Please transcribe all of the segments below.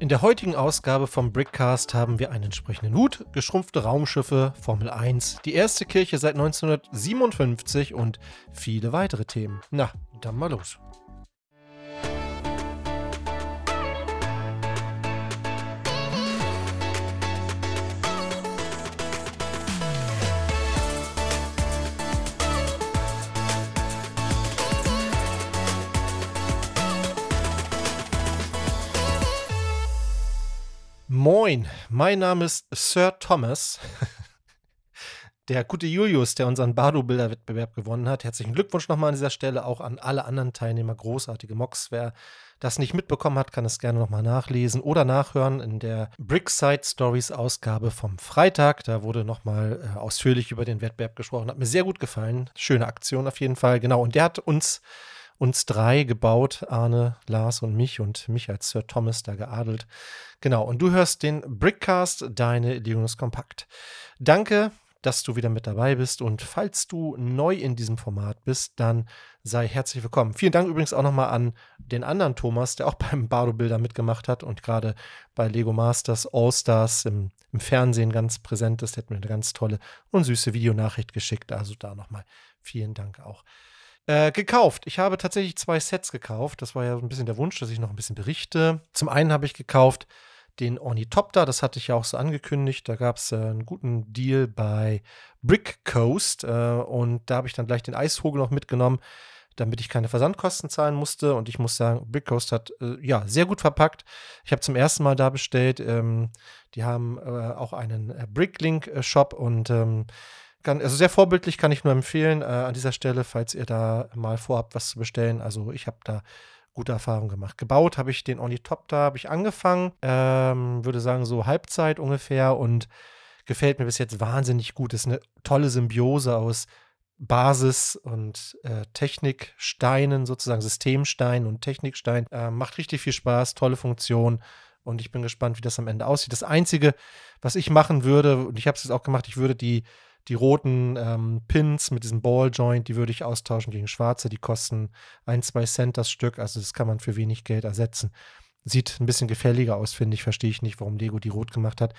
In der heutigen Ausgabe vom Brickcast haben wir einen entsprechenden Hut, geschrumpfte Raumschiffe, Formel 1, die erste Kirche seit 1957 und viele weitere Themen. Na, dann mal los. Moin, mein Name ist Sir Thomas. Der gute Julius, der unseren Bardo-Bilder-Wettbewerb gewonnen hat. Herzlichen Glückwunsch nochmal an dieser Stelle auch an alle anderen Teilnehmer. Großartige Mocks. Wer das nicht mitbekommen hat, kann es gerne nochmal nachlesen oder nachhören in der Brickside Stories Ausgabe vom Freitag. Da wurde nochmal äh, ausführlich über den Wettbewerb gesprochen. Hat mir sehr gut gefallen. Schöne Aktion auf jeden Fall. Genau. Und der hat uns uns drei gebaut, Arne, Lars und mich und mich als Sir Thomas da geadelt. Genau, und du hörst den Brickcast, deine Linus Kompakt. Danke, dass du wieder mit dabei bist und falls du neu in diesem Format bist, dann sei herzlich willkommen. Vielen Dank übrigens auch nochmal an den anderen Thomas, der auch beim Bardo Bilder mitgemacht hat und gerade bei Lego Masters All Stars im, im Fernsehen ganz präsent ist. Der hat mir eine ganz tolle und süße Videonachricht geschickt. Also da nochmal vielen Dank auch. Äh, gekauft. Ich habe tatsächlich zwei Sets gekauft. Das war ja so ein bisschen der Wunsch, dass ich noch ein bisschen berichte. Zum einen habe ich gekauft den Ornithopter, das hatte ich ja auch so angekündigt. Da gab es äh, einen guten Deal bei Brick Coast äh, und da habe ich dann gleich den Eisvogel noch mitgenommen, damit ich keine Versandkosten zahlen musste. Und ich muss sagen, Brick Coast hat äh, ja sehr gut verpackt. Ich habe zum ersten Mal da bestellt. Ähm, die haben äh, auch einen äh, Bricklink-Shop und ähm, kann, also sehr vorbildlich kann ich nur empfehlen äh, an dieser Stelle, falls ihr da mal vorhabt, was zu bestellen. Also ich habe da gute Erfahrungen gemacht. Gebaut habe ich den Ornithopter, habe ich angefangen, ähm, würde sagen so Halbzeit ungefähr und gefällt mir bis jetzt wahnsinnig gut. Ist eine tolle Symbiose aus Basis und äh, Techniksteinen, sozusagen Systemstein und Technikstein. Äh, macht richtig viel Spaß, tolle Funktion und ich bin gespannt, wie das am Ende aussieht. Das Einzige, was ich machen würde, und ich habe es jetzt auch gemacht, ich würde die die roten ähm, Pins mit diesem Balljoint, die würde ich austauschen gegen schwarze. Die kosten ein, zwei Cent das Stück. Also das kann man für wenig Geld ersetzen. Sieht ein bisschen gefälliger aus, finde ich. Verstehe ich nicht, warum Lego die rot gemacht hat.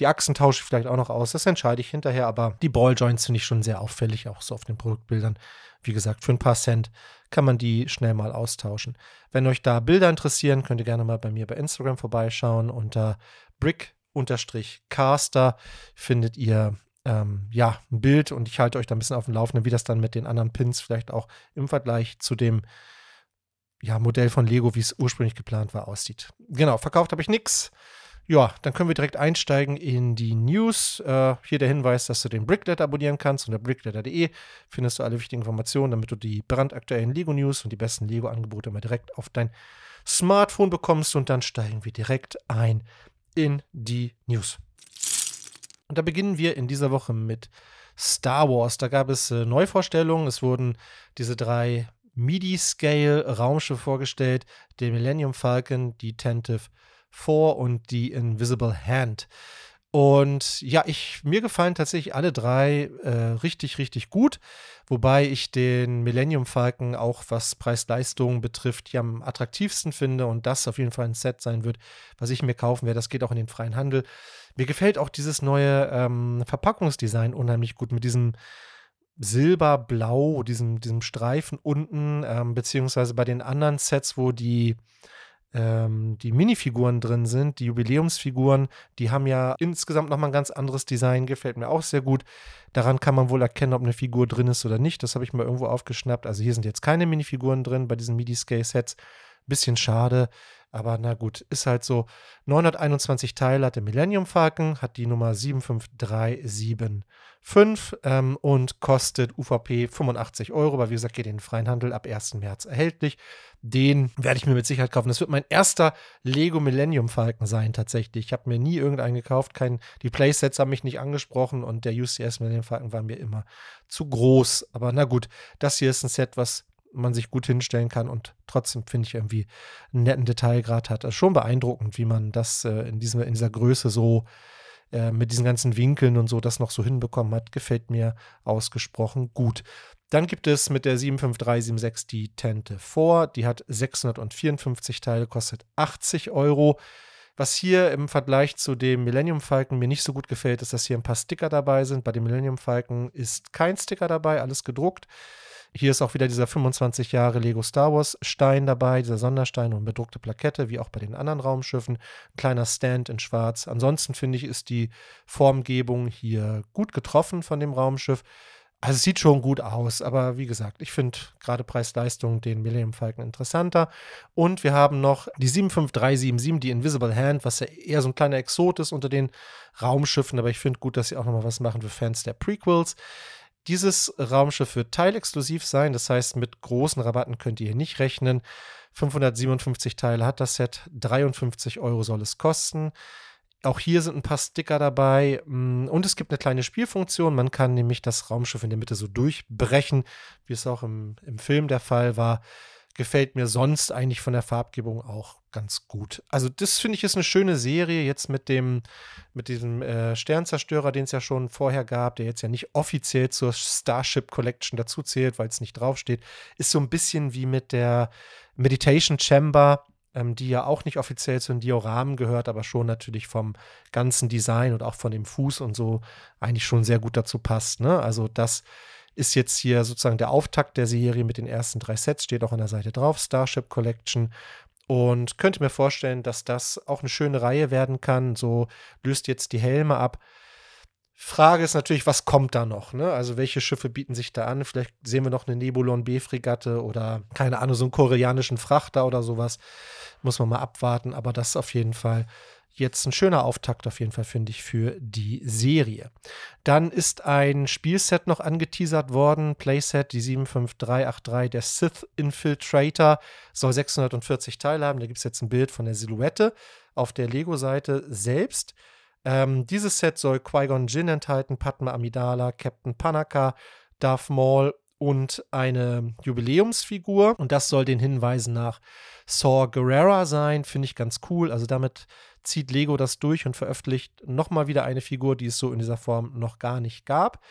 Die Achsen tausche ich vielleicht auch noch aus. Das entscheide ich hinterher. Aber die Balljoints finde ich schon sehr auffällig, auch so auf den Produktbildern. Wie gesagt, für ein paar Cent kann man die schnell mal austauschen. Wenn euch da Bilder interessieren, könnt ihr gerne mal bei mir bei Instagram vorbeischauen. Unter brick-caster findet ihr ähm, ja, ein Bild und ich halte euch da ein bisschen auf dem Laufenden, wie das dann mit den anderen Pins vielleicht auch im Vergleich zu dem ja, Modell von Lego, wie es ursprünglich geplant war, aussieht. Genau, verkauft habe ich nichts. Ja, dann können wir direkt einsteigen in die News. Äh, hier der Hinweis, dass du den Brickletter abonnieren kannst. Unter brickletter.de findest du alle wichtigen Informationen, damit du die brandaktuellen Lego-News und die besten Lego-Angebote immer direkt auf dein Smartphone bekommst. Und dann steigen wir direkt ein in die News. Und da beginnen wir in dieser Woche mit Star Wars. Da gab es äh, Neuvorstellungen. Es wurden diese drei MIDI-Scale-Raumschiffe vorgestellt: den Millennium Falcon, die Tentive 4 und die Invisible Hand. Und ja, ich, mir gefallen tatsächlich alle drei äh, richtig, richtig gut. Wobei ich den Millennium Falcon auch was Preis-Leistung betrifft, ja am attraktivsten finde und das auf jeden Fall ein Set sein wird, was ich mir kaufen werde. Das geht auch in den freien Handel. Mir gefällt auch dieses neue ähm, Verpackungsdesign unheimlich gut mit diesem Silberblau, diesem, diesem Streifen unten, ähm, beziehungsweise bei den anderen Sets, wo die ähm, die Minifiguren drin sind, die Jubiläumsfiguren, die haben ja insgesamt nochmal ein ganz anderes Design, gefällt mir auch sehr gut. Daran kann man wohl erkennen, ob eine Figur drin ist oder nicht. Das habe ich mal irgendwo aufgeschnappt. Also hier sind jetzt keine Minifiguren drin bei diesen MIDI-Scale-Sets. Bisschen schade. Aber na gut, ist halt so. 921 Teile hat der Millennium Falcon, hat die Nummer 75375 ähm, und kostet UVP 85 Euro. Aber wie gesagt, geht in den freien Handel ab 1. März erhältlich. Den werde ich mir mit Sicherheit kaufen. Das wird mein erster Lego Millennium Falcon sein, tatsächlich. Ich habe mir nie irgendeinen gekauft. Kein, die Playsets haben mich nicht angesprochen und der UCS Millennium Falcon war mir immer zu groß. Aber na gut, das hier ist ein Set, was man sich gut hinstellen kann und trotzdem finde ich irgendwie einen netten Detailgrad hat. Also schon beeindruckend, wie man das äh, in, diesem, in dieser Größe so äh, mit diesen ganzen Winkeln und so das noch so hinbekommen hat. Gefällt mir ausgesprochen gut. Dann gibt es mit der 75376 die Tente vor. Die hat 654 Teile, kostet 80 Euro. Was hier im Vergleich zu dem Millennium Falcon mir nicht so gut gefällt, ist, dass hier ein paar Sticker dabei sind. Bei dem Millennium Falcon ist kein Sticker dabei, alles gedruckt. Hier ist auch wieder dieser 25 Jahre Lego Star Wars Stein dabei, dieser Sonderstein und bedruckte Plakette, wie auch bei den anderen Raumschiffen. Ein kleiner Stand in Schwarz. Ansonsten finde ich, ist die Formgebung hier gut getroffen von dem Raumschiff. Also es sieht schon gut aus, aber wie gesagt, ich finde gerade Preis-Leistung den Millennium Falcon interessanter. Und wir haben noch die 75377, die Invisible Hand, was ja eher so ein kleiner Exot ist unter den Raumschiffen, aber ich finde gut, dass sie auch nochmal was machen für Fans der Prequels. Dieses Raumschiff wird teilexklusiv sein, das heißt, mit großen Rabatten könnt ihr hier nicht rechnen. 557 Teile hat das Set, 53 Euro soll es kosten. Auch hier sind ein paar Sticker dabei mm, und es gibt eine kleine Spielfunktion. Man kann nämlich das Raumschiff in der Mitte so durchbrechen, wie es auch im, im Film der Fall war gefällt mir sonst eigentlich von der Farbgebung auch ganz gut. Also das finde ich ist eine schöne Serie jetzt mit dem mit diesem äh, Sternzerstörer, den es ja schon vorher gab, der jetzt ja nicht offiziell zur Starship Collection dazu zählt, weil es nicht draufsteht, ist so ein bisschen wie mit der Meditation Chamber, ähm, die ja auch nicht offiziell zu den Dioramen gehört, aber schon natürlich vom ganzen Design und auch von dem Fuß und so eigentlich schon sehr gut dazu passt. Ne? Also das ist jetzt hier sozusagen der Auftakt der Serie mit den ersten drei Sets, steht auch an der Seite drauf, Starship Collection. Und könnte mir vorstellen, dass das auch eine schöne Reihe werden kann. So löst jetzt die Helme ab. Frage ist natürlich, was kommt da noch? Ne? Also, welche Schiffe bieten sich da an? Vielleicht sehen wir noch eine Nebulon B-Fregatte oder keine Ahnung, so einen koreanischen Frachter oder sowas. Muss man mal abwarten, aber das ist auf jeden Fall jetzt ein schöner Auftakt auf jeden Fall, finde ich, für die Serie. Dann ist ein Spielset noch angeteasert worden, Playset, die 75383, der Sith Infiltrator, soll 640 Teile haben. Da gibt es jetzt ein Bild von der Silhouette auf der Lego-Seite selbst. Ähm, dieses Set soll Qui-Gon Jinn enthalten, Padma Amidala, Captain Panaka, Darth Maul und eine Jubiläumsfigur. Und das soll den Hinweisen nach Saw Gerrera sein. Finde ich ganz cool. Also damit zieht Lego das durch und veröffentlicht nochmal wieder eine Figur, die es so in dieser Form noch gar nicht gab.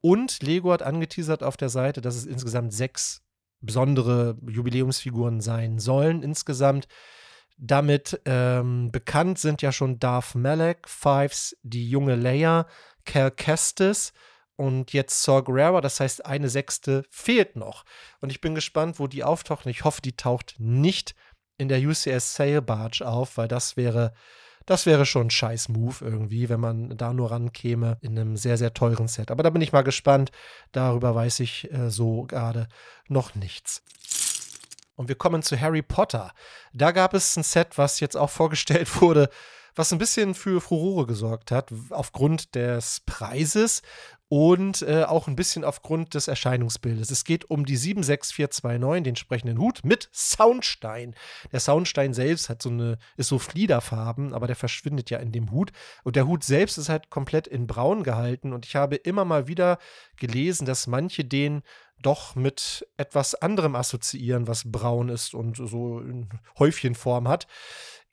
Und Lego hat angeteasert auf der Seite, dass es insgesamt sechs besondere Jubiläumsfiguren sein sollen insgesamt. Damit ähm, bekannt sind ja schon Darth Malak, Fives, die junge Leia, Cal Kestis und jetzt Saw Gerrera, das heißt, eine sechste fehlt noch. Und ich bin gespannt, wo die auftaucht. Und ich hoffe, die taucht nicht in der UCS Sail Barge auf, weil das wäre, das wäre schon ein scheiß Move irgendwie, wenn man da nur rankäme in einem sehr, sehr teuren Set. Aber da bin ich mal gespannt. Darüber weiß ich äh, so gerade noch nichts. Und wir kommen zu Harry Potter. Da gab es ein Set, was jetzt auch vorgestellt wurde, was ein bisschen für Furore gesorgt hat, aufgrund des Preises und äh, auch ein bisschen aufgrund des Erscheinungsbildes. Es geht um die 76429, den sprechenden Hut mit Soundstein. Der Soundstein selbst hat so eine, ist so Fliederfarben, aber der verschwindet ja in dem Hut. Und der Hut selbst ist halt komplett in Braun gehalten. Und ich habe immer mal wieder gelesen, dass manche den doch mit etwas anderem assoziieren, was braun ist und so in Häufchenform hat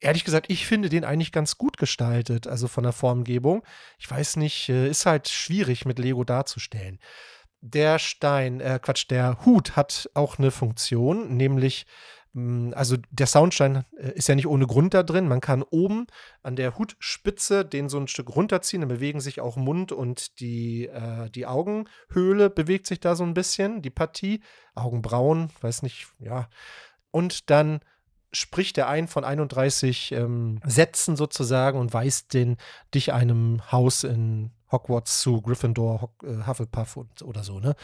ehrlich gesagt, ich finde den eigentlich ganz gut gestaltet, also von der Formgebung. Ich weiß nicht, äh, ist halt schwierig mit Lego darzustellen. Der Stein, äh, Quatsch, der Hut hat auch eine Funktion, nämlich hm, also der Soundstein äh, ist ja nicht ohne Grund da drin. Man kann oben an der Hutspitze den so ein Stück runterziehen, dann bewegen sich auch Mund und die, äh, die Augenhöhle bewegt sich da so ein bisschen, die Partie. Augenbrauen, weiß nicht, ja. Und dann spricht er ein von 31 ähm, Sätzen sozusagen und weist den dich einem Haus in Hogwarts zu, Gryffindor, Hock, äh, Hufflepuff und, oder so, ne?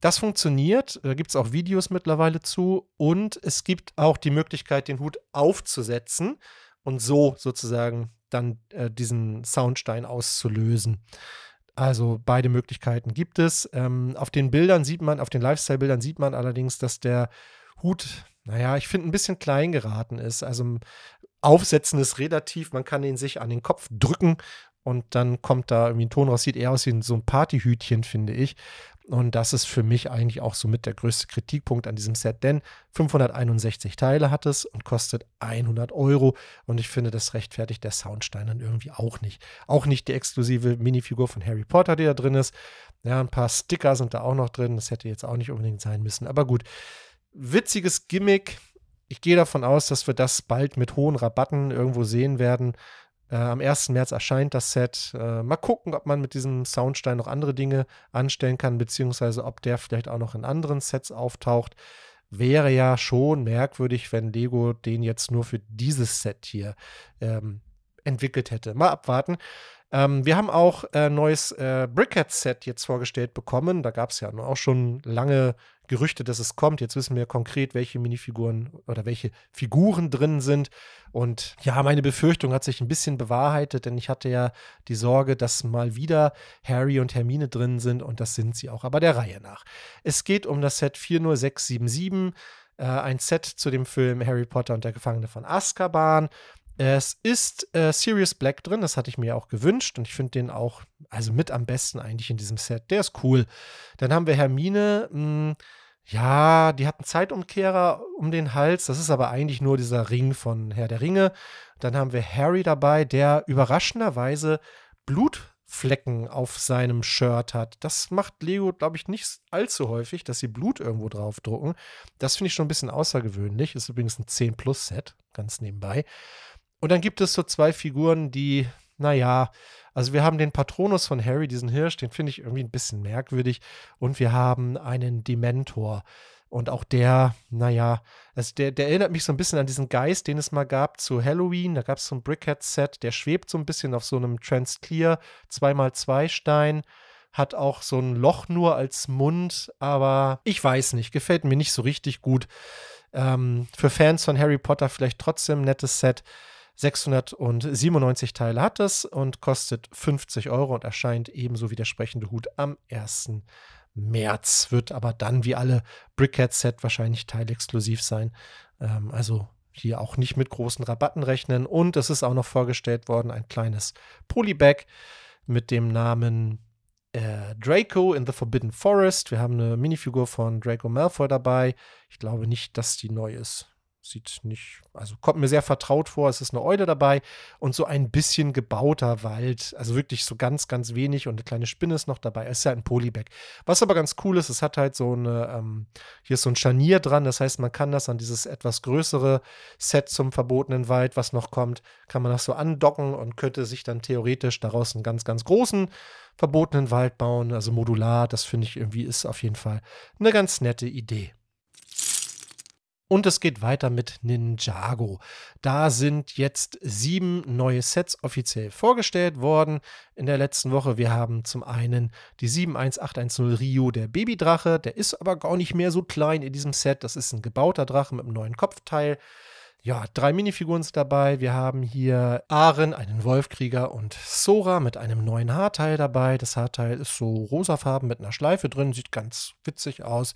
Das funktioniert, da gibt es auch Videos mittlerweile zu und es gibt auch die Möglichkeit, den Hut aufzusetzen und so sozusagen dann äh, diesen Soundstein auszulösen. Also beide Möglichkeiten gibt es. Ähm, auf den Bildern sieht man, auf den Lifestyle-Bildern sieht man allerdings, dass der Hut naja, ich finde, ein bisschen klein geraten ist. Also Aufsetzen ist relativ, man kann ihn sich an den Kopf drücken und dann kommt da irgendwie ein Ton raus. Sieht eher aus wie so ein Partyhütchen, finde ich. Und das ist für mich eigentlich auch so mit der größte Kritikpunkt an diesem Set, denn 561 Teile hat es und kostet 100 Euro. Und ich finde, das rechtfertigt der Soundstein dann irgendwie auch nicht. Auch nicht die exklusive Minifigur von Harry Potter, die da drin ist. Ja, ein paar Sticker sind da auch noch drin. Das hätte jetzt auch nicht unbedingt sein müssen. Aber gut, witziges Gimmick. ich gehe davon aus, dass wir das bald mit hohen Rabatten irgendwo sehen werden. Äh, am 1. März erscheint das Set. Äh, mal gucken, ob man mit diesem Soundstein noch andere Dinge anstellen kann, beziehungsweise ob der vielleicht auch noch in anderen Sets auftaucht. Wäre ja schon merkwürdig, wenn Lego den jetzt nur für dieses Set hier ähm, entwickelt hätte. Mal abwarten. Ähm, wir haben auch ein äh, neues äh, Brickhead-Set jetzt vorgestellt bekommen. Da gab es ja auch schon lange Gerüchte, dass es kommt. Jetzt wissen wir konkret, welche Minifiguren oder welche Figuren drin sind. Und ja, meine Befürchtung hat sich ein bisschen bewahrheitet, denn ich hatte ja die Sorge, dass mal wieder Harry und Hermine drin sind und das sind sie auch, aber der Reihe nach. Es geht um das Set 40677, äh, ein Set zu dem Film Harry Potter und der Gefangene von Azkaban. Es ist äh, Sirius Black drin, das hatte ich mir auch gewünscht und ich finde den auch, also mit am besten eigentlich in diesem Set. Der ist cool. Dann haben wir Hermine, mh, hm, ja, die hat einen Zeitumkehrer um den Hals, das ist aber eigentlich nur dieser Ring von Herr der Ringe. Dann haben wir Harry dabei, der überraschenderweise Blutflecken auf seinem Shirt hat. Das macht Lego, glaube ich, nicht allzu häufig, dass sie Blut irgendwo draufdrucken. Das finde ich schon ein bisschen außergewöhnlich. Ist übrigens ein 10-Plus-Set, ganz nebenbei. Und dann gibt es so zwei Figuren, die, naja, also wir haben den Patronus von Harry, diesen Hirsch, den finde ich irgendwie ein bisschen merkwürdig. Und wir haben einen Dementor. Und auch der, naja, also der, der erinnert mich so ein bisschen an diesen Geist, den es mal gab zu Halloween. Da gab es so ein Brickhead-Set, der schwebt so ein bisschen auf so einem Transclear 2x2 Stein hat auch so ein Loch nur als Mund, aber ich weiß nicht, gefällt mir nicht so richtig gut. Ähm, für Fans von Harry Potter vielleicht trotzdem ein nettes Set. 697 Teile hat es und kostet 50 Euro und erscheint ebenso wie der sprechende Hut am 1. März. Wird aber dann wie alle Brickhead-Set wahrscheinlich teilexklusiv sein. Ähm, also hier auch nicht mit großen Rabatten rechnen. Und es ist auch noch vorgestellt worden ein kleines Polybag mit dem Namen äh, Draco in the Forbidden Forest. Wir haben eine Minifigur von Draco Malfoy dabei. Ich glaube nicht, dass die neu ist. Sieht nicht, also kommt mir sehr vertraut vor. Es ist eine Eule dabei und so ein bisschen gebauter Wald. Also wirklich so ganz, ganz wenig und eine kleine Spinne ist noch dabei. Es ist ja ein Polybag. Was aber ganz cool ist, es hat halt so eine, ähm, hier ist so ein Scharnier dran. Das heißt, man kann das an dieses etwas größere Set zum verbotenen Wald, was noch kommt, kann man das so andocken und könnte sich dann theoretisch daraus einen ganz, ganz großen verbotenen Wald bauen. Also modular. Das finde ich irgendwie ist auf jeden Fall eine ganz nette Idee. Und es geht weiter mit Ninjago. Da sind jetzt sieben neue Sets offiziell vorgestellt worden in der letzten Woche. Wir haben zum einen die 71810 Rio, der Babydrache. Der ist aber gar nicht mehr so klein in diesem Set. Das ist ein gebauter Drache mit einem neuen Kopfteil. Ja, drei Minifiguren sind dabei. Wir haben hier Aren, einen Wolfkrieger und Sora mit einem neuen Haarteil dabei. Das Haarteil ist so rosafarben mit einer Schleife drin, sieht ganz witzig aus.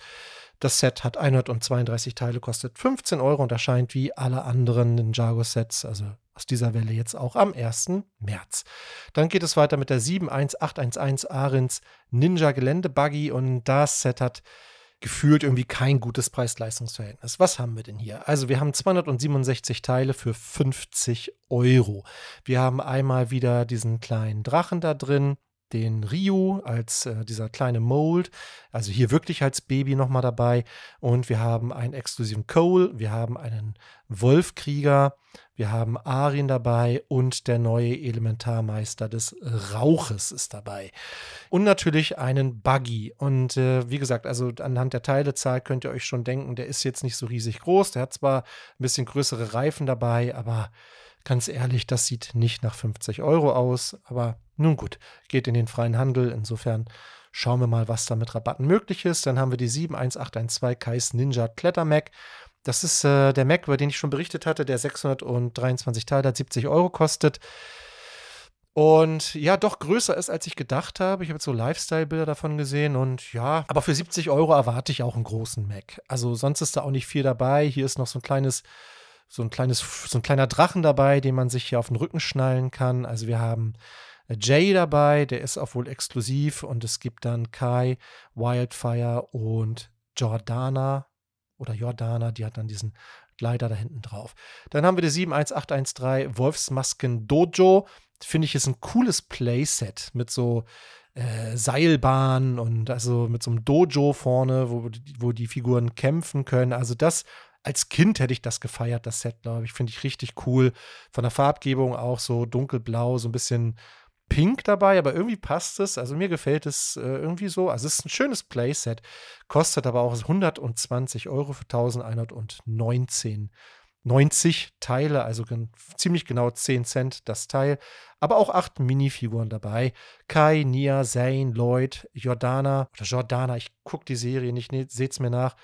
Das Set hat 132 Teile, kostet 15 Euro und erscheint wie alle anderen Ninjago-Sets, also aus dieser Welle jetzt auch am 1. März. Dann geht es weiter mit der 71811 Arins Ninja Gelände Buggy und das Set hat gefühlt irgendwie kein gutes Preis-Leistungs-Verhältnis. Was haben wir denn hier? Also wir haben 267 Teile für 50 Euro. Wir haben einmal wieder diesen kleinen Drachen da drin den Ryu als äh, dieser kleine Mold, also hier wirklich als Baby nochmal dabei. Und wir haben einen exklusiven Cole, wir haben einen Wolfkrieger, wir haben Arin dabei und der neue Elementarmeister des Rauches ist dabei. Und natürlich einen Buggy. Und äh, wie gesagt, also anhand der Teilezahl könnt ihr euch schon denken, der ist jetzt nicht so riesig groß. Der hat zwar ein bisschen größere Reifen dabei, aber ganz ehrlich, das sieht nicht nach 50 Euro aus. Aber nun gut, geht in den freien Handel. Insofern schauen wir mal, was da mit Rabatten möglich ist. Dann haben wir die 71812 Kais Ninja Kletter Mac. Das ist äh, der Mac, über den ich schon berichtet hatte, der 623 Teile hat, 70 Euro kostet. Und ja, doch größer ist, als ich gedacht habe. Ich habe jetzt so Lifestyle-Bilder davon gesehen und ja, aber für 70 Euro erwarte ich auch einen großen Mac. Also sonst ist da auch nicht viel dabei. Hier ist noch so ein kleines, so ein kleines, so ein kleiner Drachen dabei, den man sich hier auf den Rücken schnallen kann. Also wir haben Jay dabei, der ist auch wohl exklusiv und es gibt dann Kai, Wildfire und Jordana oder Jordana, die hat dann diesen Gleiter da hinten drauf. Dann haben wir die 71813 Wolfsmasken Dojo. Finde ich ist ein cooles Playset mit so äh, Seilbahnen und also mit so einem Dojo vorne, wo, wo die Figuren kämpfen können. Also das als Kind hätte ich das gefeiert, das Set, glaube ich. Finde ich richtig cool. Von der Farbgebung auch so dunkelblau, so ein bisschen pink dabei, aber irgendwie passt es. Also mir gefällt es äh, irgendwie so. Also es ist ein schönes Playset, kostet aber auch 120 Euro für 1119 90 Teile, also gen ziemlich genau 10 Cent das Teil, aber auch acht Minifiguren dabei. Kai, Nia, Zane, Lloyd, Jordana oder Jordana, ich gucke die Serie nicht, ne, seht's mir nach.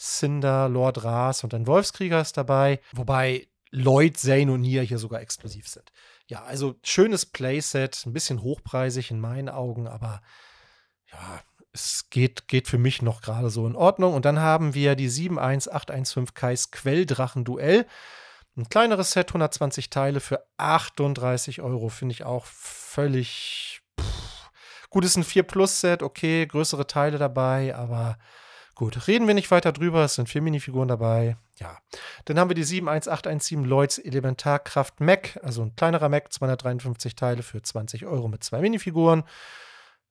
Cinder, Lord Ras und ein Wolfskrieger ist dabei, wobei Lloyd, Zane und Nia hier sogar exklusiv sind. Ja, also schönes Playset, ein bisschen hochpreisig in meinen Augen, aber ja, es geht, geht für mich noch gerade so in Ordnung. Und dann haben wir die 71815 Kais Quelldrachen-Duell. Ein kleineres Set, 120 Teile für 38 Euro, finde ich auch völlig. Pff. Gut, ist ein 4-Plus-Set, okay, größere Teile dabei, aber gut, reden wir nicht weiter drüber. Es sind vier Minifiguren dabei. Ja. Dann haben wir die 71817 Lloyds Elementarkraft Mac, also ein kleinerer Mac, 253 Teile für 20 Euro mit zwei Minifiguren.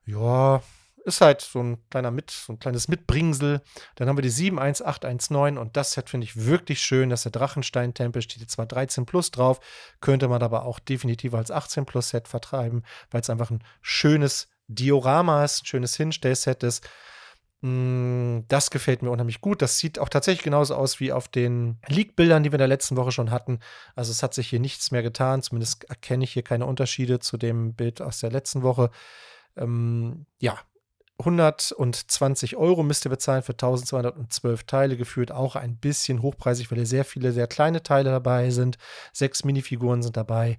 Ja, ist halt so ein kleiner Mit, so ein kleines Mitbringsel. Dann haben wir die 71819 und das Set finde ich wirklich schön. Das ist der Drachenstein-Tempel, steht zwar 13 plus drauf, könnte man aber auch definitiv als 18 plus Set vertreiben, weil es einfach ein schönes Diorama ist, ein schönes Hinstellset ist. Mm, das gefällt mir unheimlich gut. Das sieht auch tatsächlich genauso aus wie auf den Leak-Bildern, die wir in der letzten Woche schon hatten. Also es hat sich hier nichts mehr getan. Zumindest erkenne ich hier keine Unterschiede zu dem Bild aus der letzten Woche. Ähm, ja, 120 Euro müsst ihr bezahlen für 1212 Teile, gefühlt auch ein bisschen hochpreisig, weil hier sehr viele, sehr kleine Teile dabei sind. Sechs Minifiguren sind dabei.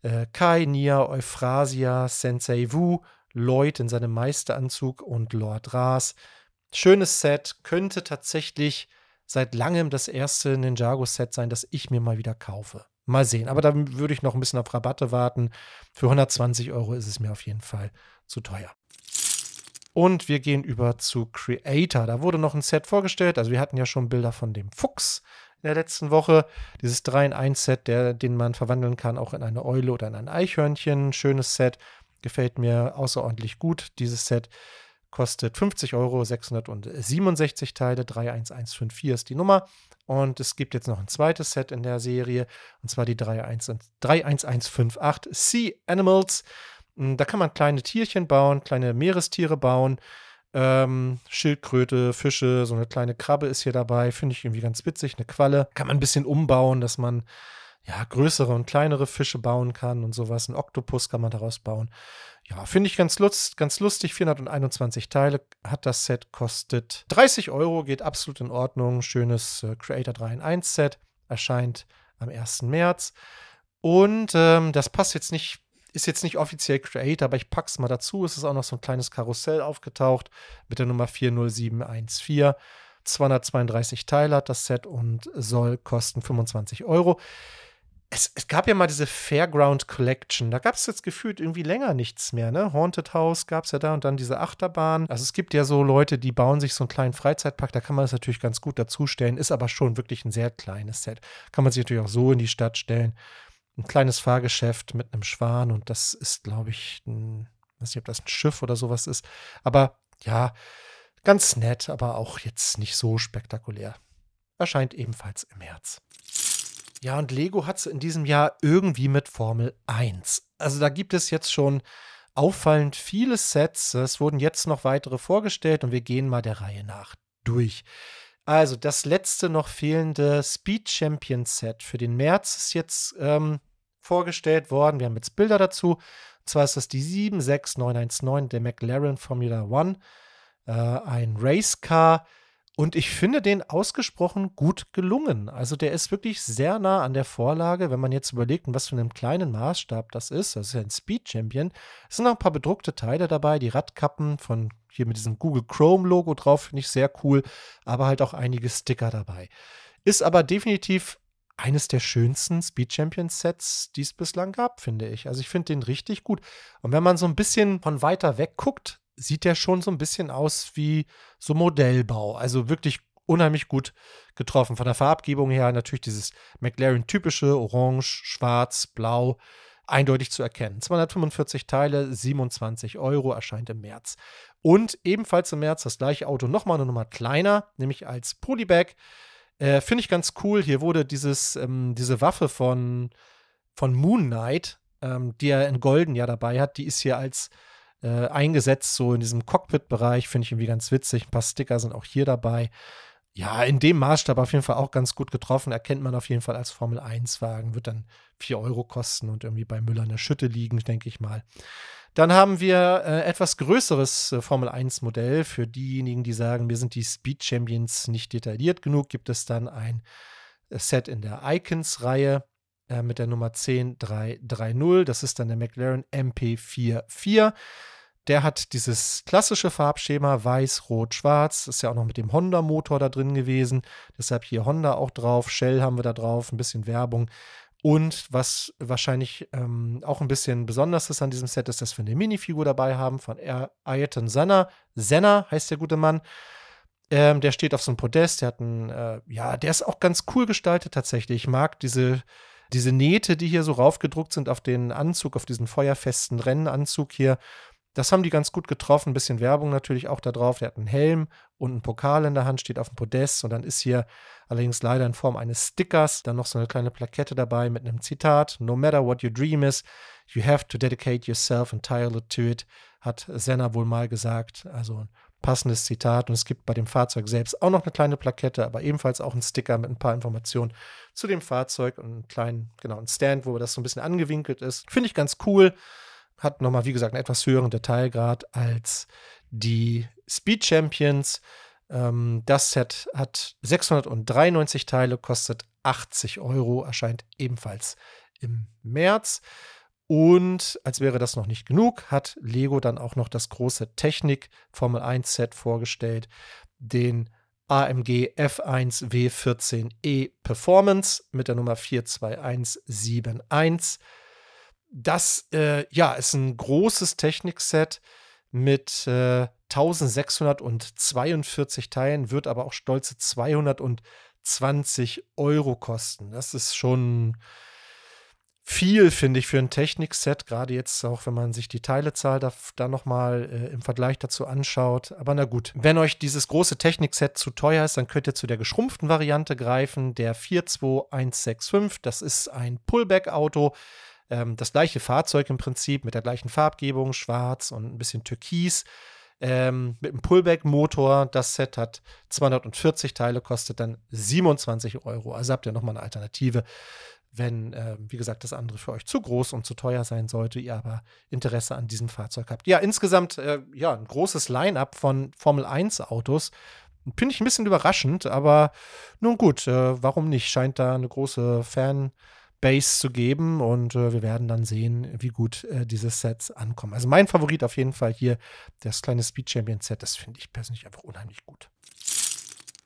Äh, Kai, Nia, Euphrasia, Sensei Wu, Lloyd in seinem Meisteranzug und Lord Ras. Schönes Set, könnte tatsächlich seit langem das erste Ninjago-Set sein, das ich mir mal wieder kaufe. Mal sehen. Aber da würde ich noch ein bisschen auf Rabatte warten. Für 120 Euro ist es mir auf jeden Fall zu teuer. Und wir gehen über zu Creator. Da wurde noch ein Set vorgestellt. Also wir hatten ja schon Bilder von dem Fuchs in der letzten Woche. Dieses 3 in 1 Set, den man verwandeln kann, auch in eine Eule oder in ein Eichhörnchen. Schönes Set. Gefällt mir außerordentlich gut. Dieses Set kostet 50 Euro, 667 Teile, 31154 ist die Nummer. Und es gibt jetzt noch ein zweites Set in der Serie, und zwar die 31158 Sea Animals. Hm, da kann man kleine Tierchen bauen, kleine Meerestiere bauen. Ähm, Schildkröte, Fische, so eine kleine Krabbe ist hier dabei. Finde ich irgendwie ganz witzig. Eine Qualle. Kann man ein bisschen umbauen, dass man ja größere und kleinere Fische bauen kann und sowas. Ein Oktopus kann man daraus bauen. Ja, finde ich ganz, lust, ganz lustig. 421 Teile hat das Set, kostet 30 Euro, geht absolut in Ordnung. Schönes äh, Creator 3 in 1 Set. Erscheint am 1. März. Und ähm, das passt jetzt nicht ist jetzt nicht offiziell Creator, aber ich pack's mal dazu. Es ist auch noch so ein kleines Karussell aufgetaucht mit der Nummer 40714. 232 Teile hat das Set und soll kosten 25 Euro. Es, es, gab ja mal diese Fairground Collection. Da gab es jetzt gefühlt irgendwie länger nichts mehr. Ne? Haunted House gab es ja da und dann diese Achterbahn. Also es gibt ja so Leute, die bauen sich so einen kleinen Freizeitpark. Da kann man das natürlich ganz gut dazustellen. Ist aber schon wirklich ein sehr kleines Set. Kann man sich natürlich auch so in die Stadt stellen ein kleines Fahrgeschäft mit einem Schwan und das ist, glaube ich, ein, weiß nicht, ob das ein Schiff oder sowas ist. Aber ja, ganz nett, aber auch jetzt nicht so spektakulär. Erscheint ebenfalls im März. Ja, und Lego hat es in diesem Jahr irgendwie mit Formel 1. Also da gibt es jetzt schon auffallend viele Sets. Es wurden jetzt noch weitere vorgestellt und wir gehen mal der Reihe nach durch. Also das letzte noch fehlende Speed Champion Set für den März ist jetzt ähm, vorgestellt worden. Wir haben jetzt Bilder dazu. Und zwar ist das die 76919 der McLaren Formula One, äh, ein Race Car. Und ich finde den ausgesprochen gut gelungen. Also der ist wirklich sehr nah an der Vorlage, wenn man jetzt überlegt, was für einem kleinen Maßstab das ist. Das ist ja ein Speed Champion. Es sind noch ein paar bedruckte Teile dabei, die Radkappen von hier mit diesem Google Chrome Logo drauf, finde ich sehr cool, aber halt auch einige Sticker dabei. Ist aber definitiv eines der schönsten Speed Champions Sets, die es bislang gab, finde ich. Also ich finde den richtig gut. Und wenn man so ein bisschen von weiter weg guckt, sieht der schon so ein bisschen aus wie so Modellbau. Also wirklich unheimlich gut getroffen. Von der Farbgebung her natürlich dieses McLaren-typische Orange, Schwarz, Blau. Eindeutig zu erkennen. 245 Teile, 27 Euro, erscheint im März. Und ebenfalls im März das gleiche Auto nochmal eine Nummer kleiner, nämlich als Polybag Äh, Finde ich ganz cool. Hier wurde dieses, ähm, diese Waffe von, von Moon Knight, ähm, die er in Golden ja dabei hat, die ist hier als äh, eingesetzt, so in diesem Cockpit-Bereich. Finde ich irgendwie ganz witzig. Ein paar Sticker sind auch hier dabei. Ja, in dem Maßstab auf jeden Fall auch ganz gut getroffen. Erkennt man auf jeden Fall als Formel 1-Wagen. Wird dann 4 Euro kosten und irgendwie bei Müller in der Schütte liegen, denke ich mal. Dann haben wir äh, etwas größeres äh, Formel 1 Modell. Für diejenigen, die sagen, mir sind die Speed Champions nicht detailliert genug, gibt es dann ein äh, Set in der Icons-Reihe äh, mit der Nummer 10330. Das ist dann der McLaren MP44. Der hat dieses klassische Farbschema weiß, rot, schwarz. Ist ja auch noch mit dem Honda-Motor da drin gewesen. Deshalb hier Honda auch drauf. Shell haben wir da drauf. Ein bisschen Werbung. Und was wahrscheinlich ähm, auch ein bisschen besonders ist an diesem Set, ist, dass wir eine Minifigur dabei haben von Ayrton Senna. Senna heißt der gute Mann. Ähm, der steht auf so einem Podest. Der hat einen, äh, ja, der ist auch ganz cool gestaltet tatsächlich. Ich mag diese, diese Nähte, die hier so raufgedruckt sind auf den Anzug, auf diesen feuerfesten Rennanzug hier. Das haben die ganz gut getroffen. Ein bisschen Werbung natürlich auch da drauf. Der hat einen Helm und einen Pokal in der Hand, steht auf dem Podest. Und dann ist hier allerdings leider in Form eines Stickers dann noch so eine kleine Plakette dabei mit einem Zitat. No matter what your dream is, you have to dedicate yourself entirely to it, hat Senna wohl mal gesagt. Also passendes Zitat. Und es gibt bei dem Fahrzeug selbst auch noch eine kleine Plakette, aber ebenfalls auch ein Sticker mit ein paar Informationen zu dem Fahrzeug und einen kleinen, genau, einen Stand, wo das so ein bisschen angewinkelt ist. Finde ich ganz cool hat nochmal, wie gesagt, einen etwas höheren Detailgrad als die Speed Champions. Ähm, das Set hat 693 Teile, kostet 80 Euro, erscheint ebenfalls im März. Und als wäre das noch nicht genug, hat Lego dann auch noch das große Technik Formel 1 Set vorgestellt, den AMG F1 W14E Performance mit der Nummer 42171 das äh, ja, ist ein großes Technikset mit äh, 1642 Teilen, wird aber auch stolze 220 Euro kosten. Das ist schon viel, finde ich, für ein Technikset, gerade jetzt auch, wenn man sich die Teilezahl da, da nochmal äh, im Vergleich dazu anschaut. Aber na gut, wenn euch dieses große Technikset zu teuer ist, dann könnt ihr zu der geschrumpften Variante greifen, der 42165. Das ist ein Pullback-Auto ähm, das gleiche Fahrzeug im Prinzip mit der gleichen Farbgebung, schwarz und ein bisschen türkis. Ähm, mit einem Pullback-Motor. Das Set hat 240 Teile, kostet dann 27 Euro. Also habt ihr nochmal eine Alternative, wenn, äh, wie gesagt, das andere für euch zu groß und zu teuer sein sollte, ihr aber Interesse an diesem Fahrzeug habt. Ja, insgesamt, äh, ja, ein großes Line-up von Formel 1-Autos. Finde ich ein bisschen überraschend, aber nun gut, äh, warum nicht? Scheint da eine große Fan- Base zu geben und äh, wir werden dann sehen, wie gut äh, diese Sets ankommen. Also mein Favorit auf jeden Fall hier, das kleine Speed Champion Set, das finde ich persönlich einfach unheimlich gut.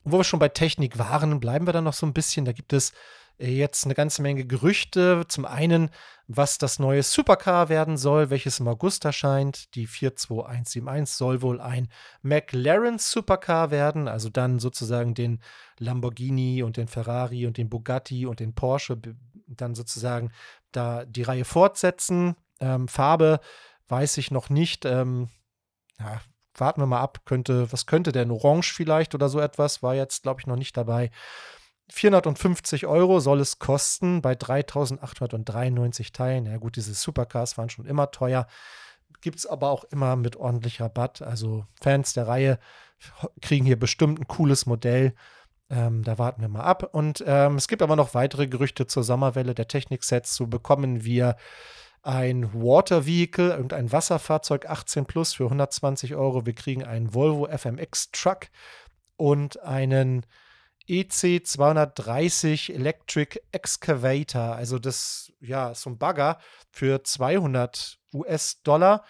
Und wo wir schon bei Technik waren, bleiben wir dann noch so ein bisschen. Da gibt es jetzt eine ganze Menge Gerüchte. Zum einen, was das neue Supercar werden soll, welches im August erscheint. Die 42171 soll wohl ein McLaren Supercar werden, also dann sozusagen den Lamborghini und den Ferrari und den Bugatti und den Porsche dann sozusagen da die Reihe fortsetzen. Ähm, Farbe weiß ich noch nicht. Ähm, ja, warten wir mal ab. Könnte, was könnte denn? Orange vielleicht oder so etwas? War jetzt, glaube ich, noch nicht dabei. 450 Euro soll es kosten bei 3893 Teilen. Ja, gut, diese Supercars waren schon immer teuer. Gibt es aber auch immer mit ordentlich Rabatt. Also Fans der Reihe kriegen hier bestimmt ein cooles Modell. Ähm, da warten wir mal ab. Und ähm, es gibt aber noch weitere Gerüchte zur Sommerwelle der Techniksets. So bekommen wir ein Water Vehicle, irgendein Wasserfahrzeug 18 Plus für 120 Euro. Wir kriegen einen Volvo FMX Truck und einen EC 230 Electric Excavator. Also das, ja, ist so ein Bagger für 200 US-Dollar.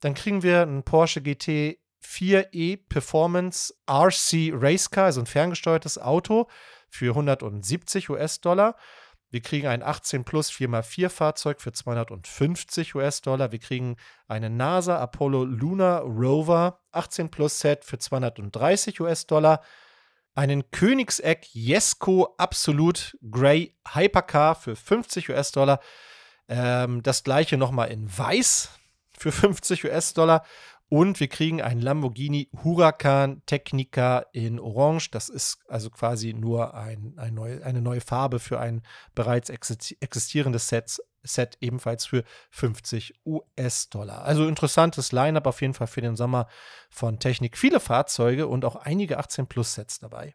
Dann kriegen wir einen Porsche GT 4E Performance RC Race Car, also ein ferngesteuertes Auto für 170 US-Dollar. Wir kriegen ein 18 Plus 4x4 Fahrzeug für 250 US-Dollar. Wir kriegen eine NASA Apollo Lunar Rover 18 Plus Set für 230 US-Dollar. Einen Königseck Jesko Absolute Grey Hypercar für 50 US-Dollar. Ähm, das gleiche nochmal in Weiß für 50 US-Dollar Und wir kriegen einen Lamborghini Huracan Technica in Orange. Das ist also quasi nur ein, ein neu, eine neue Farbe für ein bereits existierendes Set, Set, ebenfalls für 50 US-Dollar. Also interessantes Line-up auf jeden Fall für den Sommer von Technik. Viele Fahrzeuge und auch einige 18-Plus-Sets dabei.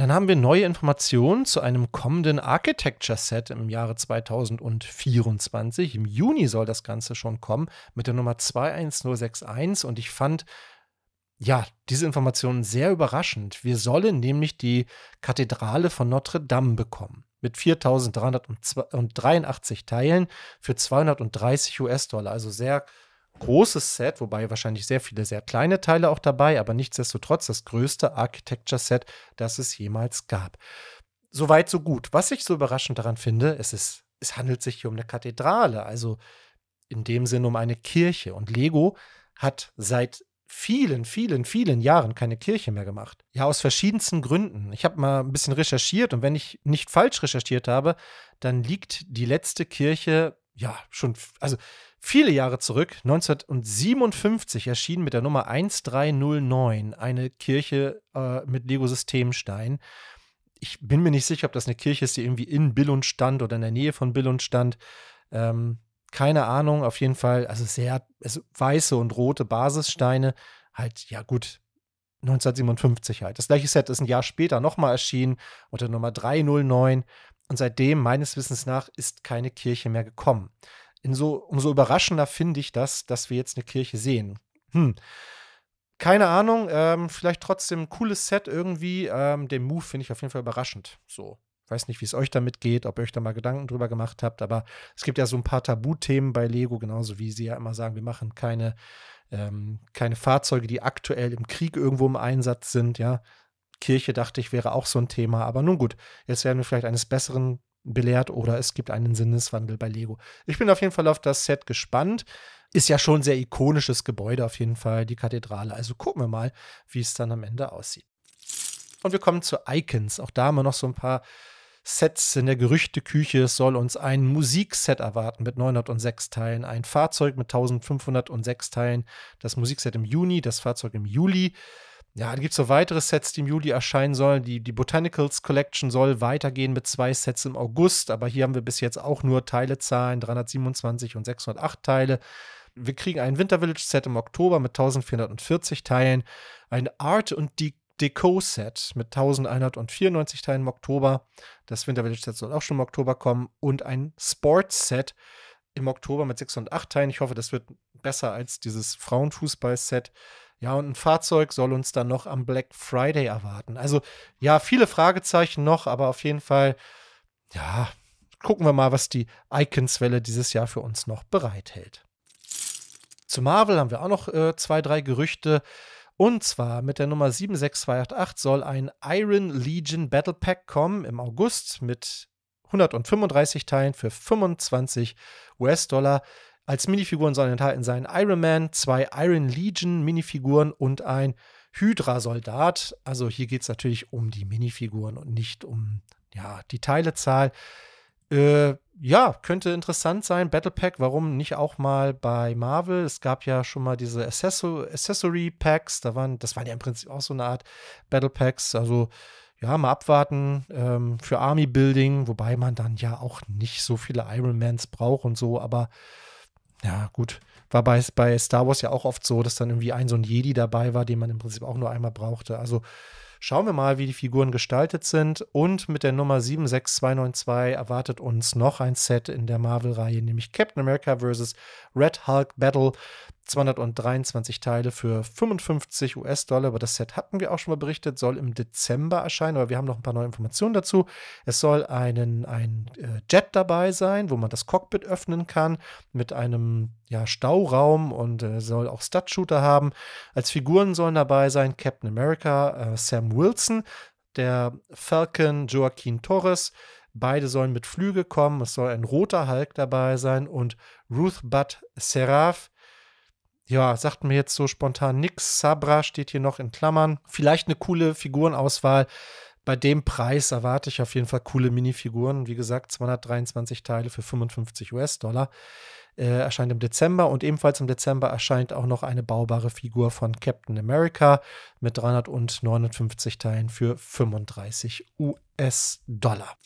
Dann haben wir neue Informationen zu einem kommenden Architecture-Set im Jahre 2024. Im Juni soll das Ganze schon kommen mit der Nummer 21061 und ich fand ja, diese Informationen sehr überraschend. Wir sollen nämlich die Kathedrale von Notre Dame bekommen mit 4.383 Teilen für 230 US-Dollar. Also sehr großes Set, wobei wahrscheinlich sehr viele sehr kleine Teile auch dabei, aber nichtsdestotrotz das größte Architecture-Set, das es jemals gab. Soweit, so gut. Was ich so überraschend daran finde, es, ist, es handelt sich hier um eine Kathedrale, also in dem Sinne um eine Kirche. Und Lego hat seit vielen, vielen, vielen Jahren keine Kirche mehr gemacht. Ja, aus verschiedensten Gründen. Ich habe mal ein bisschen recherchiert und wenn ich nicht falsch recherchiert habe, dann liegt die letzte Kirche ja schon, also Viele Jahre zurück, 1957, erschien mit der Nummer 1309 eine Kirche äh, mit Lego-Systemstein. Ich bin mir nicht sicher, ob das eine Kirche ist, die irgendwie in Billund stand oder in der Nähe von Billund stand. Ähm, keine Ahnung, auf jeden Fall, also sehr also weiße und rote Basissteine. Halt, ja gut, 1957 halt. Das gleiche Set ist ein Jahr später nochmal erschienen unter Nummer 309 und seitdem, meines Wissens nach, ist keine Kirche mehr gekommen so, umso überraschender finde ich das, dass wir jetzt eine Kirche sehen. Hm. Keine Ahnung, ähm, vielleicht trotzdem ein cooles Set irgendwie. Ähm, den Move finde ich auf jeden Fall überraschend. So. Weiß nicht, wie es euch damit geht, ob ihr euch da mal Gedanken drüber gemacht habt, aber es gibt ja so ein paar Tabuthemen bei Lego, genauso wie sie ja immer sagen, wir machen keine, ähm, keine Fahrzeuge, die aktuell im Krieg irgendwo im Einsatz sind, ja. Kirche, dachte ich, wäre auch so ein Thema. Aber nun gut, jetzt werden wir vielleicht eines Besseren belehrt oder es gibt einen Sinneswandel bei Lego. Ich bin auf jeden Fall auf das Set gespannt. Ist ja schon ein sehr ikonisches Gebäude auf jeden Fall, die Kathedrale. Also gucken wir mal, wie es dann am Ende aussieht. Und wir kommen zu Icons. Auch da haben wir noch so ein paar Sets in der Gerüchteküche. Es soll uns ein Musikset erwarten mit 906 Teilen, ein Fahrzeug mit 1506 Teilen, das Musikset im Juni, das Fahrzeug im Juli. Ja, dann gibt es noch weitere Sets, die im Juli erscheinen sollen. Die, die Botanicals Collection soll weitergehen mit zwei Sets im August, aber hier haben wir bis jetzt auch nur Teilezahlen, 327 und 608 Teile. Wir kriegen ein Winter Village Set im Oktober mit 1440 Teilen, ein Art und De Deco Set mit 1194 Teilen im Oktober. Das Winter Village Set soll auch schon im Oktober kommen und ein Sports Set im Oktober mit 608 Teilen. Ich hoffe, das wird besser als dieses Frauenfußball-Set. Ja, und ein Fahrzeug soll uns dann noch am Black Friday erwarten. Also ja, viele Fragezeichen noch, aber auf jeden Fall, ja, gucken wir mal, was die Icons-Welle dieses Jahr für uns noch bereithält. Zu Marvel haben wir auch noch äh, zwei, drei Gerüchte. Und zwar mit der Nummer 76288 soll ein Iron Legion Battle Pack kommen im August mit 135 Teilen für 25 US-Dollar. Als Minifiguren sollen enthalten sein Iron Man, zwei Iron Legion Minifiguren und ein Hydra-Soldat. Also hier geht es natürlich um die Minifiguren und nicht um ja, die Teilezahl. Äh, ja, könnte interessant sein. Battle Pack, warum nicht auch mal bei Marvel? Es gab ja schon mal diese Accessor Accessory Packs, da waren, das waren ja im Prinzip auch so eine Art Battle Packs. Also ja, mal abwarten ähm, für Army Building, wobei man dann ja auch nicht so viele Iron Mans braucht und so, aber ja, gut. War bei, bei Star Wars ja auch oft so, dass dann irgendwie ein so ein Jedi dabei war, den man im Prinzip auch nur einmal brauchte. Also Schauen wir mal, wie die Figuren gestaltet sind. Und mit der Nummer 76292 erwartet uns noch ein Set in der Marvel-Reihe, nämlich Captain America vs. Red Hulk Battle. 223 Teile für 55 US-Dollar. Über das Set hatten wir auch schon mal berichtet, soll im Dezember erscheinen, aber wir haben noch ein paar neue Informationen dazu. Es soll einen, ein äh, Jet dabei sein, wo man das Cockpit öffnen kann, mit einem ja, Stauraum und äh, soll auch Stud-Shooter haben. Als Figuren sollen dabei sein Captain America, äh, Sam Wilson, der Falcon Joaquin Torres. Beide sollen mit Flüge kommen. Es soll ein roter Hulk dabei sein und Ruth Butt Seraph. Ja, sagt mir jetzt so spontan nix. Sabra steht hier noch in Klammern. Vielleicht eine coole Figurenauswahl. Bei dem Preis erwarte ich auf jeden Fall coole Minifiguren. Wie gesagt, 223 Teile für 55 US-Dollar. äh, erscheint im Dezember und ebenfalls im Dezember erscheint auch noch eine baubare Figur von Captain America mit 359 Teilen für 35 US-Dollar.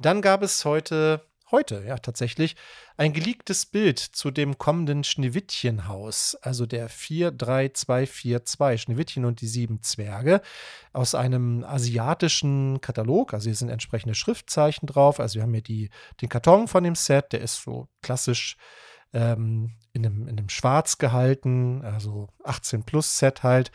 Dann gab es heute heute, ja tatsächlich, ein geleaktes Bild zu dem kommenden Schneewittchenhaus, also der 43242, Schneewittchen und die sieben Zwerge, aus einem asiatischen Katalog. Also hier sind entsprechende Schriftzeichen drauf. Also wir haben hier die, den Karton von dem Set, der ist so klassisch ähm, in, einem, in einem Schwarz gehalten, also 18 Plus Set halt.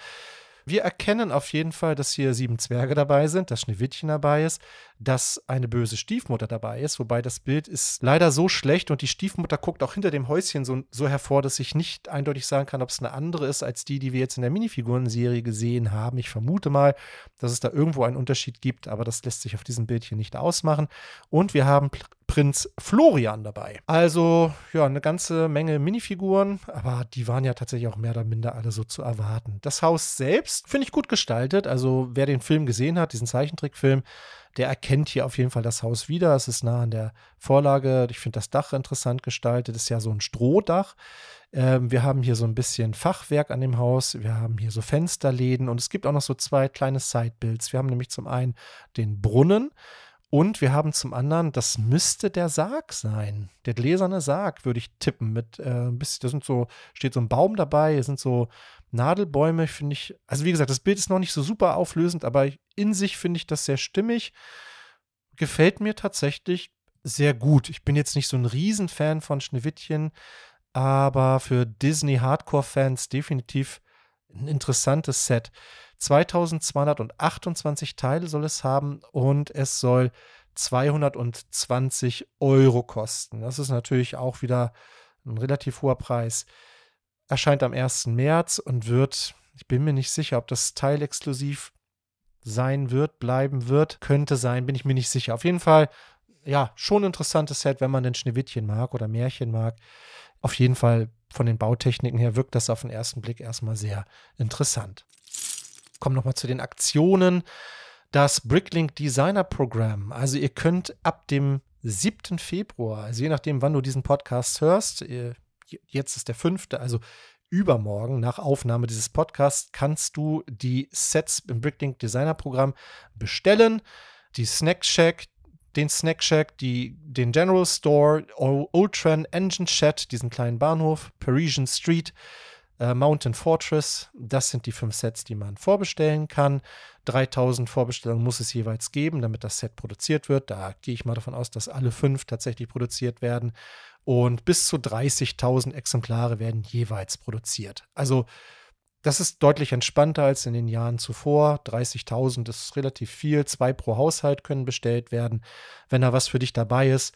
Wir erkennen auf jeden Fall, dass hier sieben Zwerge dabei sind, dass Schneewittchen dabei ist, dass eine böse Stiefmutter dabei ist, wobei das Bild ist leider so schlecht und die Stiefmutter guckt auch hinter dem Häuschen so, so hervor, dass ich nicht eindeutig sagen kann, ob es eine andere ist als die, die wir jetzt in der Minifigurenserie gesehen haben. Ich vermute mal, dass es da irgendwo einen Unterschied gibt, aber das lässt sich auf diesem Bild hier nicht ausmachen. Und wir haben Prinz Florian dabei. Also, ja, eine ganze Menge Minifiguren, aber die waren ja tatsächlich auch mehr oder minder alle so zu erwarten. Das Haus selbst finde ich gut gestaltet. Also, wer den Film gesehen hat, diesen Zeichentrickfilm, der erkennt hier auf jeden Fall das Haus wieder. Es ist nah an der Vorlage. Ich finde das Dach interessant gestaltet. Es ist ja so ein Strohdach. Ähm, wir haben hier so ein bisschen Fachwerk an dem Haus. Wir haben hier so Fensterläden und es gibt auch noch so zwei kleine Sidebuilds. Wir haben nämlich zum einen den Brunnen. Und wir haben zum anderen, das müsste der Sarg sein. Der gläserne Sarg, würde ich tippen. Mit äh, ein bisschen, da sind so, steht so ein Baum dabei, hier sind so Nadelbäume, finde ich. Also, wie gesagt, das Bild ist noch nicht so super auflösend, aber in sich finde ich das sehr stimmig. Gefällt mir tatsächlich sehr gut. Ich bin jetzt nicht so ein Riesenfan von Schneewittchen, aber für Disney Hardcore-Fans definitiv ein interessantes Set. 2228 Teile soll es haben und es soll 220 Euro kosten. Das ist natürlich auch wieder ein relativ hoher Preis. Erscheint am 1. März und wird, ich bin mir nicht sicher, ob das Teil exklusiv sein wird, bleiben wird. Könnte sein, bin ich mir nicht sicher. Auf jeden Fall, ja, schon ein interessantes Set, wenn man den Schneewittchen mag oder Märchen mag. Auf jeden Fall von den Bautechniken her wirkt das auf den ersten Blick erstmal sehr interessant kommen nochmal zu den Aktionen. Das Bricklink Designer Programm. Also ihr könnt ab dem 7. Februar, also je nachdem, wann du diesen Podcast hörst, jetzt ist der 5., also übermorgen nach Aufnahme dieses Podcasts, kannst du die Sets im Bricklink Designer Programm bestellen. Die Snack Shack, den Snack Shack, die, den General Store, Ultran Engine Shed, diesen kleinen Bahnhof, Parisian Street, äh, Mountain Fortress, das sind die fünf Sets, die man vorbestellen kann. 3000 Vorbestellungen muss es jeweils geben, damit das Set produziert wird. Da gehe ich mal davon aus, dass alle fünf tatsächlich produziert werden. Und bis zu 30.000 Exemplare werden jeweils produziert. Also das ist deutlich entspannter als in den Jahren zuvor. 30.000 ist relativ viel. Zwei pro Haushalt können bestellt werden. Wenn da was für dich dabei ist,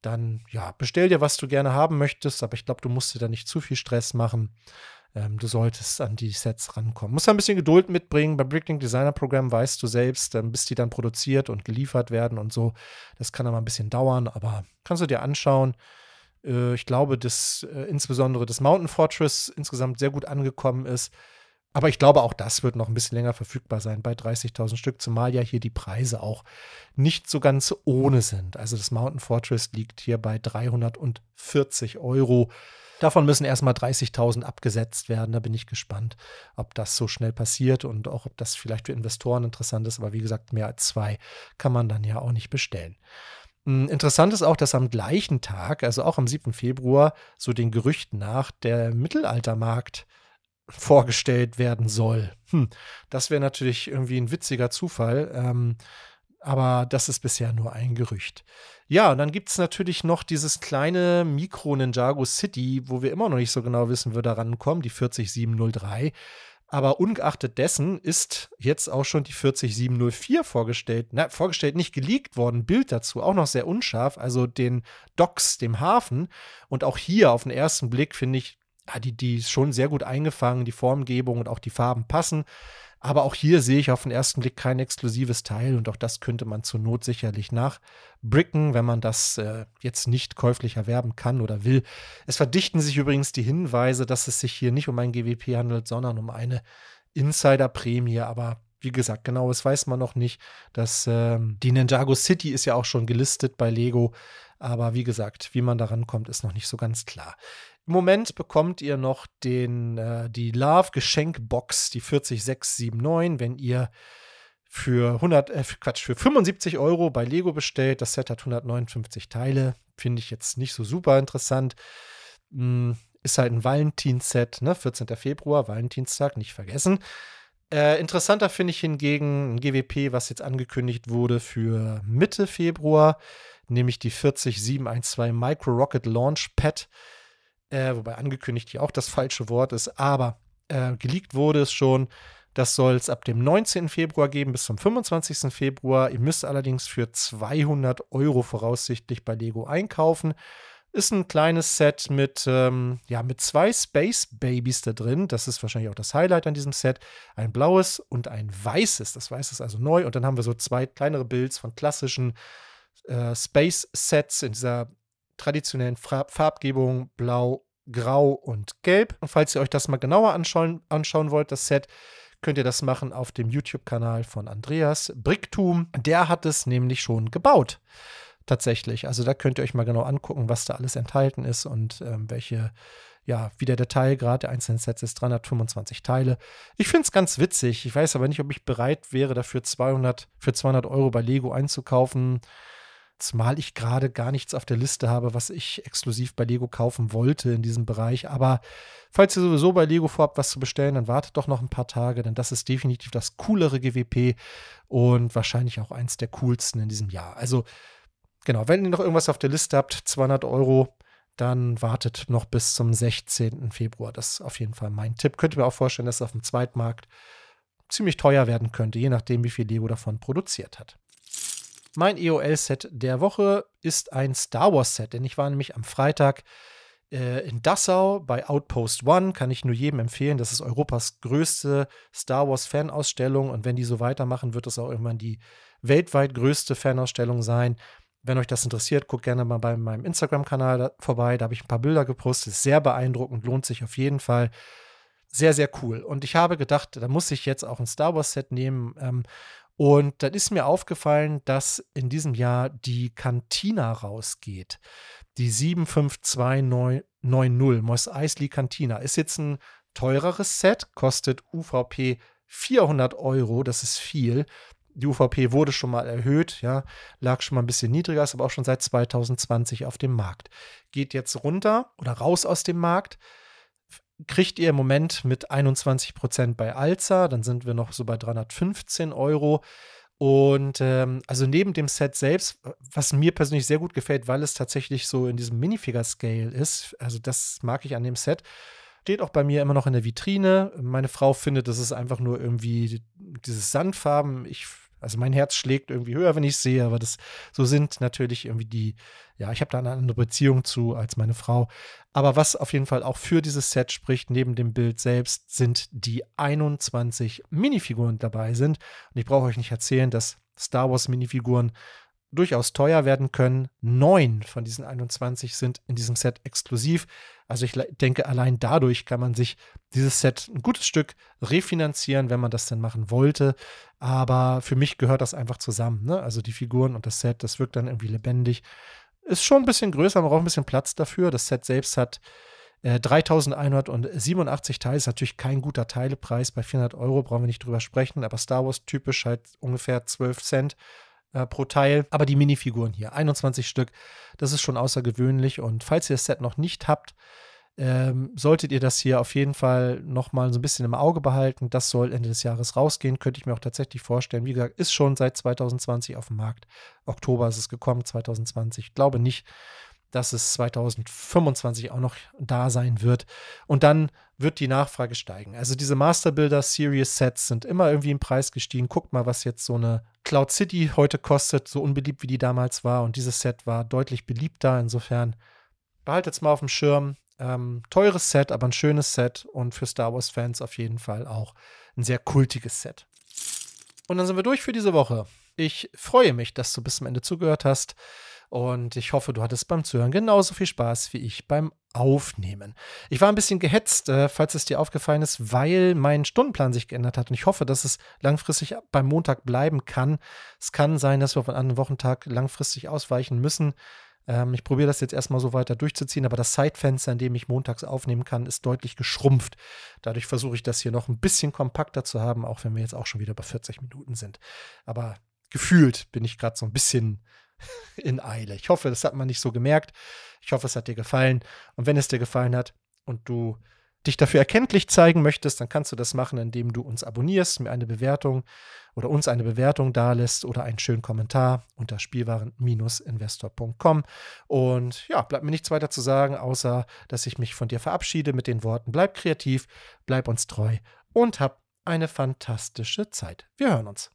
dann ja, bestell dir, was du gerne haben möchtest. Aber ich glaube, du musst dir da nicht zu viel Stress machen. Ähm, du solltest an die Sets rankommen. Musst ein bisschen Geduld mitbringen. Beim Bricklink Designer Programm weißt du selbst, ähm, bis die dann produziert und geliefert werden und so. Das kann aber ein bisschen dauern, aber kannst du dir anschauen. Äh, ich glaube, dass äh, insbesondere das Mountain Fortress insgesamt sehr gut angekommen ist. Aber ich glaube, auch das wird noch ein bisschen länger verfügbar sein bei 30.000 Stück, zumal ja hier die Preise auch nicht so ganz ohne sind. Also das Mountain Fortress liegt hier bei 340 Euro. Davon müssen erstmal 30.000 abgesetzt werden. Da bin ich gespannt, ob das so schnell passiert und auch ob das vielleicht für Investoren interessant ist. Aber wie gesagt, mehr als zwei kann man dann ja auch nicht bestellen. Hm, interessant ist auch, dass am gleichen Tag, also auch am 7. Februar, so den Gerüchten nach, der Mittelaltermarkt vorgestellt werden soll. Hm, das wäre natürlich irgendwie ein witziger Zufall. Ähm, aber das ist bisher nur ein Gerücht. Ja, und dann gibt es natürlich noch dieses kleine Mikro Ninjago City, wo wir immer noch nicht so genau wissen, wo da rankommen, die 40703. Aber ungeachtet dessen ist jetzt auch schon die 40704 vorgestellt. Na, vorgestellt, nicht geleakt worden. Bild dazu auch noch sehr unscharf. Also den Docks, dem Hafen. Und auch hier auf den ersten Blick finde ich, ja, die, die ist schon sehr gut eingefangen. Die Formgebung und auch die Farben passen. Aber auch hier sehe ich auf den ersten Blick kein exklusives Teil und auch das könnte man zur Not sicherlich nachbricken, wenn man das äh, jetzt nicht käuflich erwerben kann oder will. Es verdichten sich übrigens die Hinweise, dass es sich hier nicht um ein GWP handelt, sondern um eine Insider-Prämie, aber wie gesagt, genaues weiß man noch nicht. Das, ähm, die Ninjago City ist ja auch schon gelistet bei Lego. Aber wie gesagt, wie man daran kommt, ist noch nicht so ganz klar. Im Moment bekommt ihr noch den, äh, die Love Geschenkbox, die 40679, wenn ihr für 100, äh, Quatsch, für 75 Euro bei Lego bestellt. Das Set hat 159 Teile. Finde ich jetzt nicht so super interessant. Hm, ist halt ein Valentinset, ne? 14. Februar, Valentinstag, nicht vergessen. Äh, interessanter finde ich hingegen ein GWP, was jetzt angekündigt wurde für Mitte Februar, nämlich die 40712 Micro Rocket Launch Pad. Äh, wobei angekündigt hier auch das falsche Wort ist, aber äh, geleakt wurde es schon. Das soll es ab dem 19. Februar geben bis zum 25. Februar. Ihr müsst allerdings für 200 Euro voraussichtlich bei Lego einkaufen. Ist ein kleines Set mit, ähm, ja, mit zwei Space Babies da drin. Das ist wahrscheinlich auch das Highlight an diesem Set. Ein blaues und ein weißes. Das weiße ist also neu. Und dann haben wir so zwei kleinere Builds von klassischen äh, Space Sets in dieser traditionellen Farb Farbgebung blau, grau und gelb. Und falls ihr euch das mal genauer anschauen, anschauen wollt, das Set, könnt ihr das machen auf dem YouTube-Kanal von Andreas Bricktum. Der hat es nämlich schon gebaut tatsächlich. Also da könnt ihr euch mal genau angucken, was da alles enthalten ist und ähm, welche, ja, wie der Detailgrad der einzelnen Sets ist. 325 Teile. Ich finde es ganz witzig. Ich weiß aber nicht, ob ich bereit wäre, dafür 200, für 200 Euro bei Lego einzukaufen. Zumal ich gerade gar nichts auf der Liste habe, was ich exklusiv bei Lego kaufen wollte in diesem Bereich. Aber falls ihr sowieso bei Lego vorhabt, was zu bestellen, dann wartet doch noch ein paar Tage, denn das ist definitiv das coolere GWP und wahrscheinlich auch eins der coolsten in diesem Jahr. Also Genau, wenn ihr noch irgendwas auf der Liste habt, 200 Euro, dann wartet noch bis zum 16. Februar. Das ist auf jeden Fall mein Tipp. Könnt ihr mir auch vorstellen, dass es auf dem Zweitmarkt ziemlich teuer werden könnte, je nachdem, wie viel Lego davon produziert hat. Mein EOL-Set der Woche ist ein Star Wars-Set, denn ich war nämlich am Freitag äh, in Dassau bei Outpost One. Kann ich nur jedem empfehlen. Das ist Europas größte Star Wars-Fanausstellung und wenn die so weitermachen, wird es auch irgendwann die weltweit größte Fanausstellung sein. Wenn euch das interessiert, guckt gerne mal bei meinem Instagram-Kanal vorbei. Da habe ich ein paar Bilder gepostet. Ist sehr beeindruckend, lohnt sich auf jeden Fall. Sehr, sehr cool. Und ich habe gedacht, da muss ich jetzt auch ein Star Wars-Set nehmen. Ähm, und dann ist mir aufgefallen, dass in diesem Jahr die Cantina rausgeht. Die 75290 Moss Eisley Cantina. Ist jetzt ein teureres Set, kostet UVP 400 Euro. Das ist viel die UVP wurde schon mal erhöht, ja, lag schon mal ein bisschen niedriger, ist aber auch schon seit 2020 auf dem Markt. Geht jetzt runter oder raus aus dem Markt. Kriegt ihr im Moment mit 21 Prozent bei Alza, dann sind wir noch so bei 315 Euro. Und ähm, also neben dem Set selbst, was mir persönlich sehr gut gefällt, weil es tatsächlich so in diesem Minifigure-Scale ist, also das mag ich an dem Set, steht auch bei mir immer noch in der Vitrine. Meine Frau findet, das ist einfach nur irgendwie dieses Sandfarben. Ich also mein Herz schlägt irgendwie höher, wenn ich es sehe, aber das so sind natürlich irgendwie die, ja, ich habe da eine andere Beziehung zu als meine Frau. Aber was auf jeden Fall auch für dieses Set spricht, neben dem Bild selbst, sind die 21 Minifiguren dabei sind. Und ich brauche euch nicht erzählen, dass Star Wars Minifiguren durchaus teuer werden können. Neun von diesen 21 sind in diesem Set exklusiv. Also ich denke, allein dadurch kann man sich dieses Set ein gutes Stück refinanzieren, wenn man das denn machen wollte. Aber für mich gehört das einfach zusammen. Ne? Also die Figuren und das Set, das wirkt dann irgendwie lebendig. Ist schon ein bisschen größer, man braucht ein bisschen Platz dafür. Das Set selbst hat äh, 3187 Teile, ist natürlich kein guter Teilepreis. Bei 400 Euro brauchen wir nicht drüber sprechen, aber Star Wars typisch halt ungefähr 12 Cent äh, pro Teil. Aber die Minifiguren hier, 21 Stück, das ist schon außergewöhnlich. Und falls ihr das Set noch nicht habt, ähm, solltet ihr das hier auf jeden Fall nochmal so ein bisschen im Auge behalten. Das soll Ende des Jahres rausgehen, könnte ich mir auch tatsächlich vorstellen. Wie gesagt, ist schon seit 2020 auf dem Markt. Oktober ist es gekommen, 2020. Ich glaube nicht, dass es 2025 auch noch da sein wird. Und dann wird die Nachfrage steigen. Also diese Master Builder Series Sets sind immer irgendwie im Preis gestiegen. Guckt mal, was jetzt so eine Cloud City heute kostet, so unbeliebt wie die damals war. Und dieses Set war deutlich beliebter. Insofern behaltet es mal auf dem Schirm. Ähm, teures Set, aber ein schönes Set und für Star Wars-Fans auf jeden Fall auch ein sehr kultiges Set. Und dann sind wir durch für diese Woche. Ich freue mich, dass du bis zum Ende zugehört hast. Und ich hoffe, du hattest beim Zuhören genauso viel Spaß wie ich beim Aufnehmen. Ich war ein bisschen gehetzt, äh, falls es dir aufgefallen ist, weil mein Stundenplan sich geändert hat. Und ich hoffe, dass es langfristig beim Montag bleiben kann. Es kann sein, dass wir auf einen anderen Wochentag langfristig ausweichen müssen. Ähm, ich probiere das jetzt erstmal so weiter durchzuziehen, aber das Zeitfenster, in dem ich montags aufnehmen kann, ist deutlich geschrumpft. Dadurch versuche ich das hier noch ein bisschen kompakter zu haben, auch wenn wir jetzt auch schon wieder bei 40 Minuten sind. Aber gefühlt bin ich gerade so ein bisschen in Eile. Ich hoffe, das hat man nicht so gemerkt. Ich hoffe, es hat dir gefallen. Und wenn es dir gefallen hat und du dich dafür erkenntlich zeigen möchtest, dann kannst du das machen, indem du uns abonnierst, mir eine Bewertung oder uns eine Bewertung dalässt oder einen schönen Kommentar unter spielwaren-investor.com. Und ja, bleibt mir nichts weiter zu sagen, außer dass ich mich von dir verabschiede mit den Worten: bleib kreativ, bleib uns treu und hab eine fantastische Zeit. Wir hören uns.